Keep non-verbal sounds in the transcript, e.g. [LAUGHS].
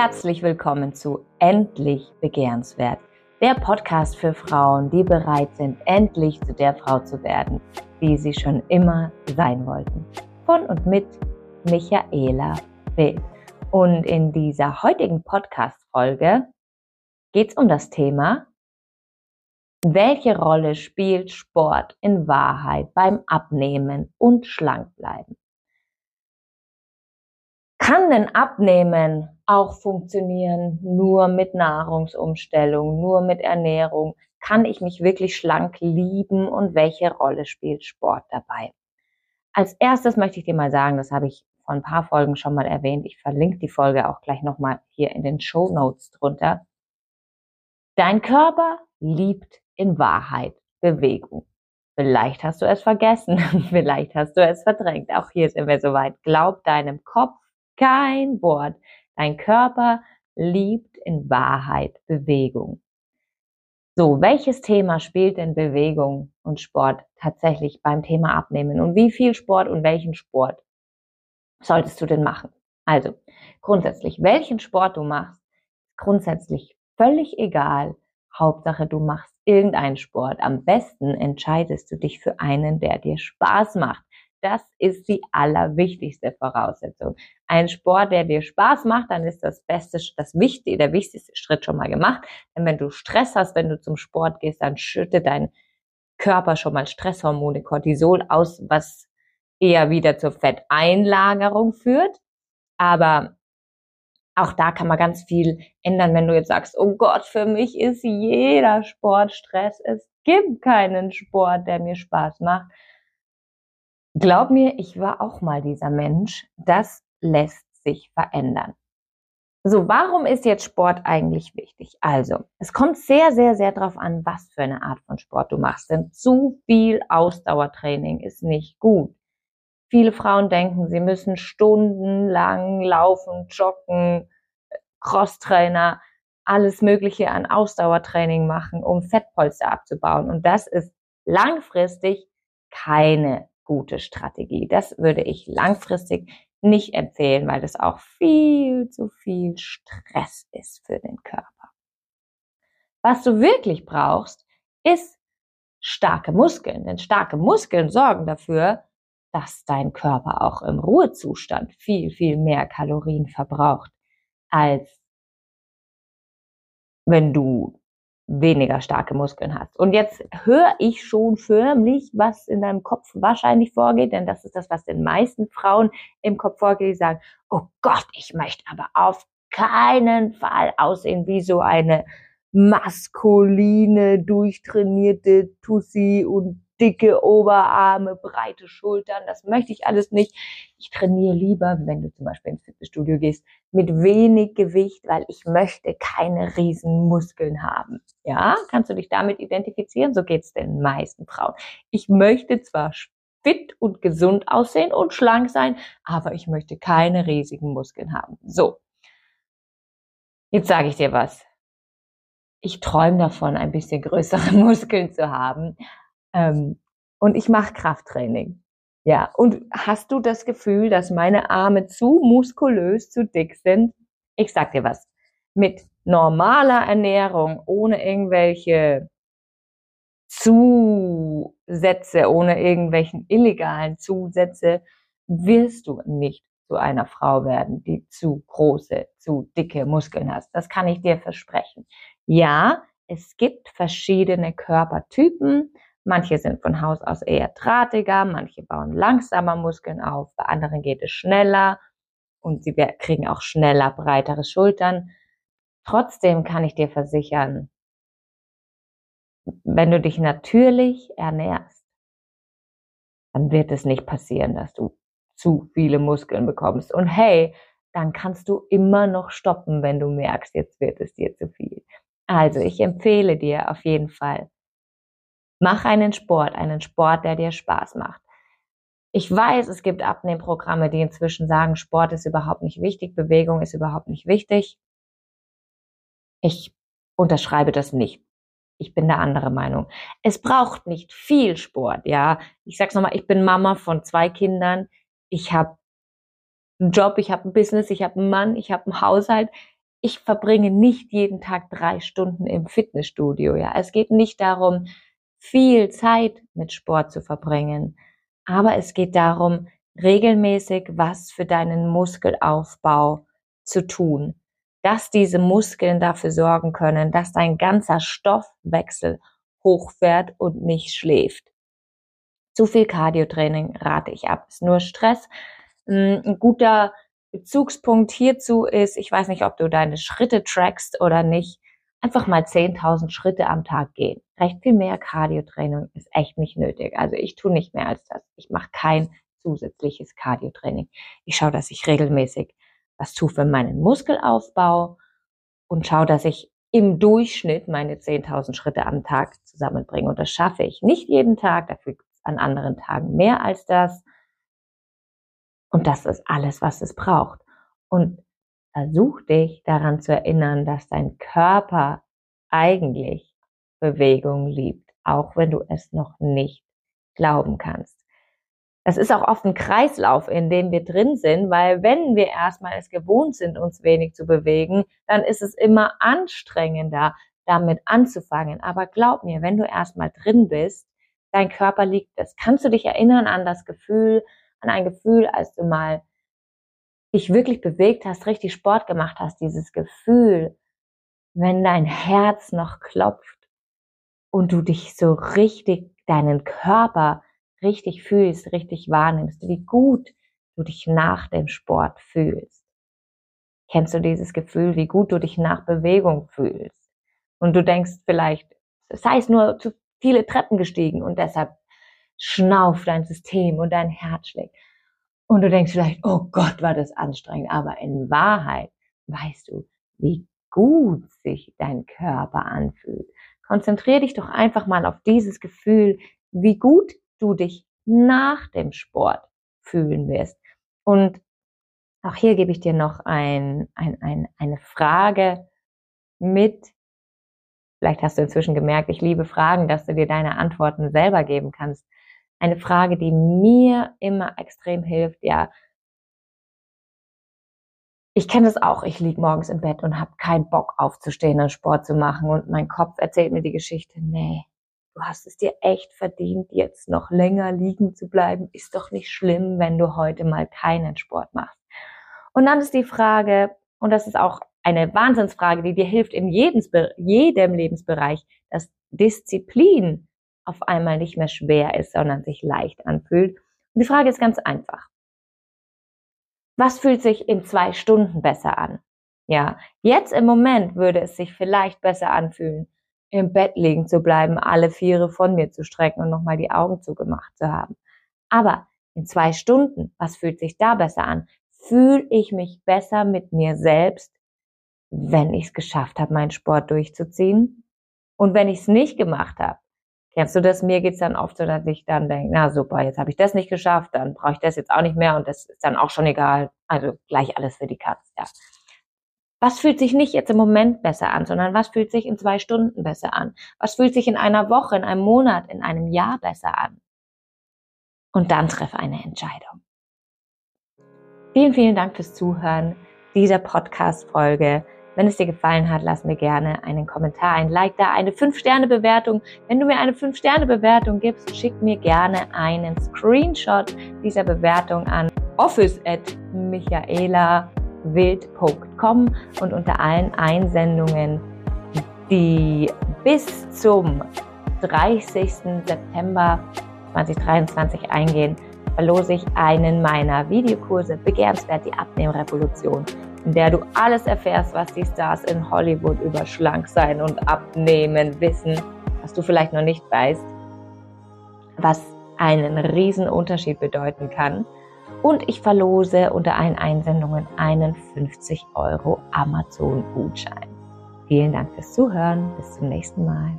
Herzlich willkommen zu Endlich Begehrenswert, der Podcast für Frauen, die bereit sind, endlich zu der Frau zu werden, die sie schon immer sein wollten. Von und mit Michaela Bill. Und in dieser heutigen Podcast-Folge geht es um das Thema, welche Rolle spielt Sport in Wahrheit beim Abnehmen und Schlankbleiben? Kann denn Abnehmen auch funktionieren nur mit Nahrungsumstellung, nur mit Ernährung? Kann ich mich wirklich schlank lieben und welche Rolle spielt Sport dabei? Als erstes möchte ich dir mal sagen, das habe ich vor ein paar Folgen schon mal erwähnt. Ich verlinke die Folge auch gleich nochmal hier in den Show Notes drunter. Dein Körper liebt in Wahrheit Bewegung. Vielleicht hast du es vergessen, [LAUGHS] vielleicht hast du es verdrängt. Auch hier sind wir soweit. Glaub deinem Kopf kein Wort. Dein Körper liebt in Wahrheit Bewegung. So, welches Thema spielt denn Bewegung und Sport tatsächlich beim Thema Abnehmen? Und wie viel Sport und welchen Sport solltest du denn machen? Also, grundsätzlich, welchen Sport du machst, grundsätzlich völlig egal. Hauptsache, du machst irgendeinen Sport. Am besten entscheidest du dich für einen, der dir Spaß macht. Das ist die allerwichtigste Voraussetzung. Ein Sport, der dir Spaß macht, dann ist das beste, das wichtigste, der wichtigste Schritt schon mal gemacht. Denn wenn du Stress hast, wenn du zum Sport gehst, dann schüttet dein Körper schon mal Stresshormone Cortisol aus, was eher wieder zur Fetteinlagerung führt. Aber auch da kann man ganz viel ändern, wenn du jetzt sagst, oh Gott, für mich ist jeder Sport Stress. Es gibt keinen Sport, der mir Spaß macht. Glaub mir, ich war auch mal dieser Mensch. Das lässt sich verändern. So, warum ist jetzt Sport eigentlich wichtig? Also, es kommt sehr, sehr, sehr darauf an, was für eine Art von Sport du machst. Denn zu viel Ausdauertraining ist nicht gut. Viele Frauen denken, sie müssen stundenlang laufen, joggen, Crosstrainer, alles Mögliche an Ausdauertraining machen, um Fettpolster abzubauen. Und das ist langfristig keine gute Strategie. Das würde ich langfristig nicht empfehlen, weil das auch viel zu viel Stress ist für den Körper. Was du wirklich brauchst, ist starke Muskeln. Denn starke Muskeln sorgen dafür, dass dein Körper auch im Ruhezustand viel, viel mehr Kalorien verbraucht, als wenn du weniger starke Muskeln hast. Und jetzt höre ich schon förmlich, was in deinem Kopf wahrscheinlich vorgeht, denn das ist das, was den meisten Frauen im Kopf vorgeht, die sagen, oh Gott, ich möchte aber auf keinen Fall aussehen wie so eine maskuline, durchtrainierte Tussi und dicke Oberarme, breite Schultern, das möchte ich alles nicht. Ich trainiere lieber, wenn du zum Beispiel ins Fitnessstudio gehst, mit wenig Gewicht, weil ich möchte keine riesen Muskeln haben. Ja, kannst du dich damit identifizieren? So geht's den meisten Frauen. Ich möchte zwar fit und gesund aussehen und schlank sein, aber ich möchte keine riesigen Muskeln haben. So. Jetzt sage ich dir was. Ich träume davon, ein bisschen größere [LAUGHS] Muskeln zu haben. Ähm, und ich mache Krafttraining. Ja, und hast du das Gefühl, dass meine Arme zu muskulös, zu dick sind? Ich sag dir was. Mit normaler Ernährung, ohne irgendwelche Zusätze, ohne irgendwelchen illegalen Zusätze, wirst du nicht zu einer Frau werden, die zu große, zu dicke Muskeln hast. Das kann ich dir versprechen. Ja, es gibt verschiedene Körpertypen. Manche sind von Haus aus eher drahtiger, manche bauen langsamer Muskeln auf, bei anderen geht es schneller und sie kriegen auch schneller breitere Schultern. Trotzdem kann ich dir versichern, wenn du dich natürlich ernährst, dann wird es nicht passieren, dass du zu viele Muskeln bekommst. Und hey, dann kannst du immer noch stoppen, wenn du merkst, jetzt wird es dir zu viel. Also ich empfehle dir auf jeden Fall, Mach einen Sport, einen Sport, der dir Spaß macht. Ich weiß, es gibt Abnehmprogramme, die inzwischen sagen, Sport ist überhaupt nicht wichtig, Bewegung ist überhaupt nicht wichtig. Ich unterschreibe das nicht. Ich bin der andere Meinung. Es braucht nicht viel Sport, ja. Ich sag's nochmal, ich bin Mama von zwei Kindern. Ich habe einen Job, ich habe ein Business, ich habe einen Mann, ich habe einen Haushalt. ich verbringe nicht jeden Tag drei Stunden im Fitnessstudio. Ja, es geht nicht darum, viel Zeit mit Sport zu verbringen, aber es geht darum, regelmäßig was für deinen Muskelaufbau zu tun, dass diese Muskeln dafür sorgen können, dass dein ganzer Stoffwechsel hochfährt und nicht schläft. Zu viel Cardiotraining rate ich ab, ist nur Stress. Hm, ein guter Bezugspunkt hierzu ist, ich weiß nicht, ob du deine Schritte trackst oder nicht, einfach mal 10.000 Schritte am Tag gehen. Recht viel mehr Cardiotraining ist echt nicht nötig. Also ich tue nicht mehr als das. Ich mache kein zusätzliches Cardiotraining. Ich schaue, dass ich regelmäßig was tue für meinen Muskelaufbau und schaue, dass ich im Durchschnitt meine 10.000 Schritte am Tag zusammenbringe. Und das schaffe ich nicht jeden Tag. Dafür gibt es an anderen Tagen mehr als das. Und das ist alles, was es braucht. Und versuch dich daran zu erinnern, dass dein Körper eigentlich Bewegung liebt, auch wenn du es noch nicht glauben kannst. Das ist auch oft ein Kreislauf, in dem wir drin sind, weil wenn wir erstmal es gewohnt sind, uns wenig zu bewegen, dann ist es immer anstrengender, damit anzufangen. Aber glaub mir, wenn du erstmal drin bist, dein Körper liegt es. Kannst du dich erinnern an das Gefühl, an ein Gefühl, als du mal dich wirklich bewegt hast, richtig Sport gemacht hast, dieses Gefühl, wenn dein Herz noch klopft und du dich so richtig, deinen Körper richtig fühlst, richtig wahrnimmst, wie gut du dich nach dem Sport fühlst. Kennst du dieses Gefühl, wie gut du dich nach Bewegung fühlst? Und du denkst vielleicht, sei es nur zu viele Treppen gestiegen und deshalb schnauft dein System und dein Herz schlägt. Und du denkst vielleicht, oh Gott, war das anstrengend. Aber in Wahrheit weißt du, wie gut sich dein Körper anfühlt. Konzentrier dich doch einfach mal auf dieses Gefühl, wie gut du dich nach dem Sport fühlen wirst. Und auch hier gebe ich dir noch ein, ein, ein, eine Frage mit. Vielleicht hast du inzwischen gemerkt, ich liebe Fragen, dass du dir deine Antworten selber geben kannst eine Frage, die mir immer extrem hilft. Ja, ich kenne das auch. Ich liege morgens im Bett und habe keinen Bock aufzustehen und Sport zu machen und mein Kopf erzählt mir die Geschichte. Nee, du hast es dir echt verdient, jetzt noch länger liegen zu bleiben. Ist doch nicht schlimm, wenn du heute mal keinen Sport machst. Und dann ist die Frage, und das ist auch eine Wahnsinnsfrage, die dir hilft in jedem, jedem Lebensbereich, dass Disziplin auf einmal nicht mehr schwer ist, sondern sich leicht anfühlt. Und die Frage ist ganz einfach. Was fühlt sich in zwei Stunden besser an? Ja, jetzt im Moment würde es sich vielleicht besser anfühlen, im Bett liegen zu bleiben, alle Viere von mir zu strecken und nochmal die Augen zugemacht zu haben. Aber in zwei Stunden, was fühlt sich da besser an? Fühle ich mich besser mit mir selbst, wenn ich es geschafft habe, meinen Sport durchzuziehen? Und wenn ich es nicht gemacht habe, Kennst du das? Mir geht's dann oft so, dass ich dann denke, na super, jetzt habe ich das nicht geschafft, dann brauche ich das jetzt auch nicht mehr und das ist dann auch schon egal. Also gleich alles für die Katz, ja. Was fühlt sich nicht jetzt im Moment besser an, sondern was fühlt sich in zwei Stunden besser an? Was fühlt sich in einer Woche, in einem Monat, in einem Jahr besser an? Und dann treffe eine Entscheidung. Vielen, vielen Dank fürs Zuhören dieser Podcast-Folge. Wenn es dir gefallen hat, lass mir gerne einen Kommentar, ein Like da, eine 5-Sterne-Bewertung. Wenn du mir eine 5-Sterne-Bewertung gibst, schick mir gerne einen Screenshot dieser Bewertung an office at michaelawild.com und unter allen Einsendungen, die bis zum 30. September 2023 eingehen, verlose ich einen meiner Videokurse Begehrenswert die Abnehmrevolution in der du alles erfährst, was die Stars in Hollywood über Schlanksein und Abnehmen wissen, was du vielleicht noch nicht weißt, was einen riesen Unterschied bedeuten kann. Und ich verlose unter allen Einsendungen einen 50 Euro Amazon-Gutschein. Vielen Dank fürs Zuhören. Bis zum nächsten Mal.